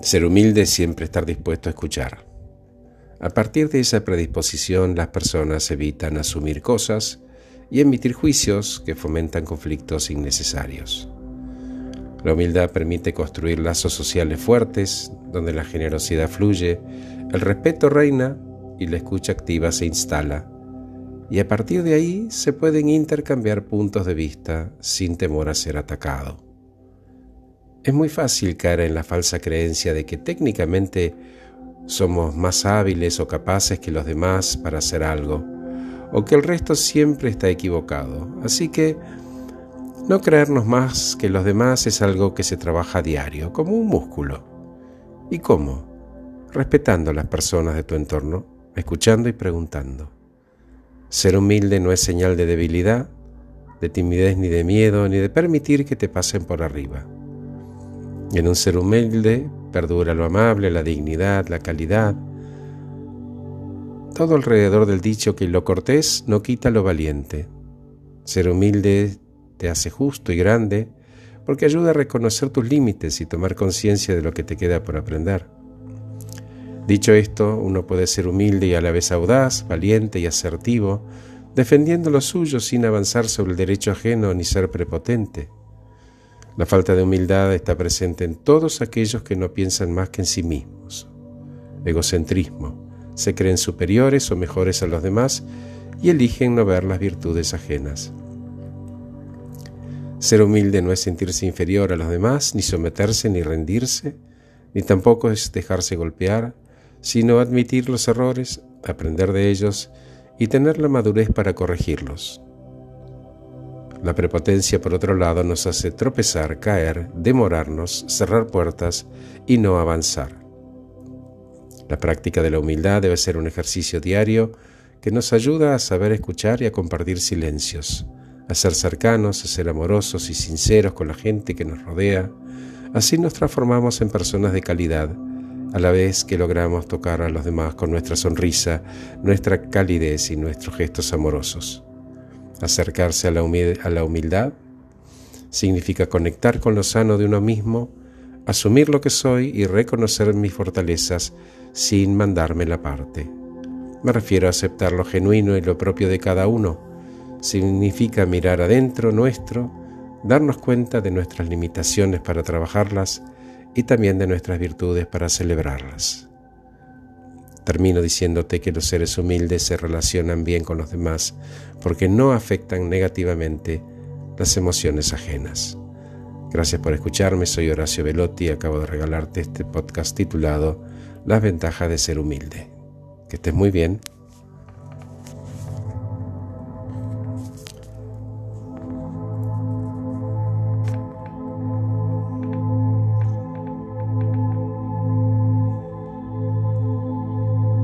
Ser humilde es siempre estar dispuesto a escuchar. A partir de esa predisposición, las personas evitan asumir cosas y emitir juicios que fomentan conflictos innecesarios. La humildad permite construir lazos sociales fuertes, donde la generosidad fluye, el respeto reina y la escucha activa se instala. Y a partir de ahí se pueden intercambiar puntos de vista sin temor a ser atacado. Es muy fácil caer en la falsa creencia de que técnicamente somos más hábiles o capaces que los demás para hacer algo, o que el resto siempre está equivocado. Así que no creernos más que los demás es algo que se trabaja a diario, como un músculo. ¿Y cómo? Respetando a las personas de tu entorno, escuchando y preguntando. Ser humilde no es señal de debilidad, de timidez ni de miedo, ni de permitir que te pasen por arriba. En un ser humilde perdura lo amable, la dignidad, la calidad. Todo alrededor del dicho que lo cortés no quita lo valiente. Ser humilde te hace justo y grande porque ayuda a reconocer tus límites y tomar conciencia de lo que te queda por aprender. Dicho esto, uno puede ser humilde y a la vez audaz, valiente y asertivo, defendiendo lo suyo sin avanzar sobre el derecho ajeno ni ser prepotente. La falta de humildad está presente en todos aquellos que no piensan más que en sí mismos. Egocentrismo. Se creen superiores o mejores a los demás y eligen no ver las virtudes ajenas. Ser humilde no es sentirse inferior a los demás, ni someterse, ni rendirse, ni tampoco es dejarse golpear, sino admitir los errores, aprender de ellos y tener la madurez para corregirlos. La prepotencia, por otro lado, nos hace tropezar, caer, demorarnos, cerrar puertas y no avanzar. La práctica de la humildad debe ser un ejercicio diario que nos ayuda a saber escuchar y a compartir silencios, a ser cercanos, a ser amorosos y sinceros con la gente que nos rodea. Así nos transformamos en personas de calidad, a la vez que logramos tocar a los demás con nuestra sonrisa, nuestra calidez y nuestros gestos amorosos. Acercarse a la, humildad significa conectar con lo sano de uno mismo, asumir lo que soy y reconocer mis fortalezas sin mandarme la parte. Me refiero a aceptar lo genuino y lo propio de cada uno. Significa mirar adentro nuestro, darnos cuenta de nuestras limitaciones para trabajarlas y también de nuestras virtudes para celebrarlas. Termino diciéndote que los seres humildes se relacionan bien con los demás porque no afectan negativamente las emociones ajenas. Gracias por escucharme, soy Horacio Velotti y acabo de regalarte este podcast titulado Las ventajas de ser humilde. Que estés muy bien.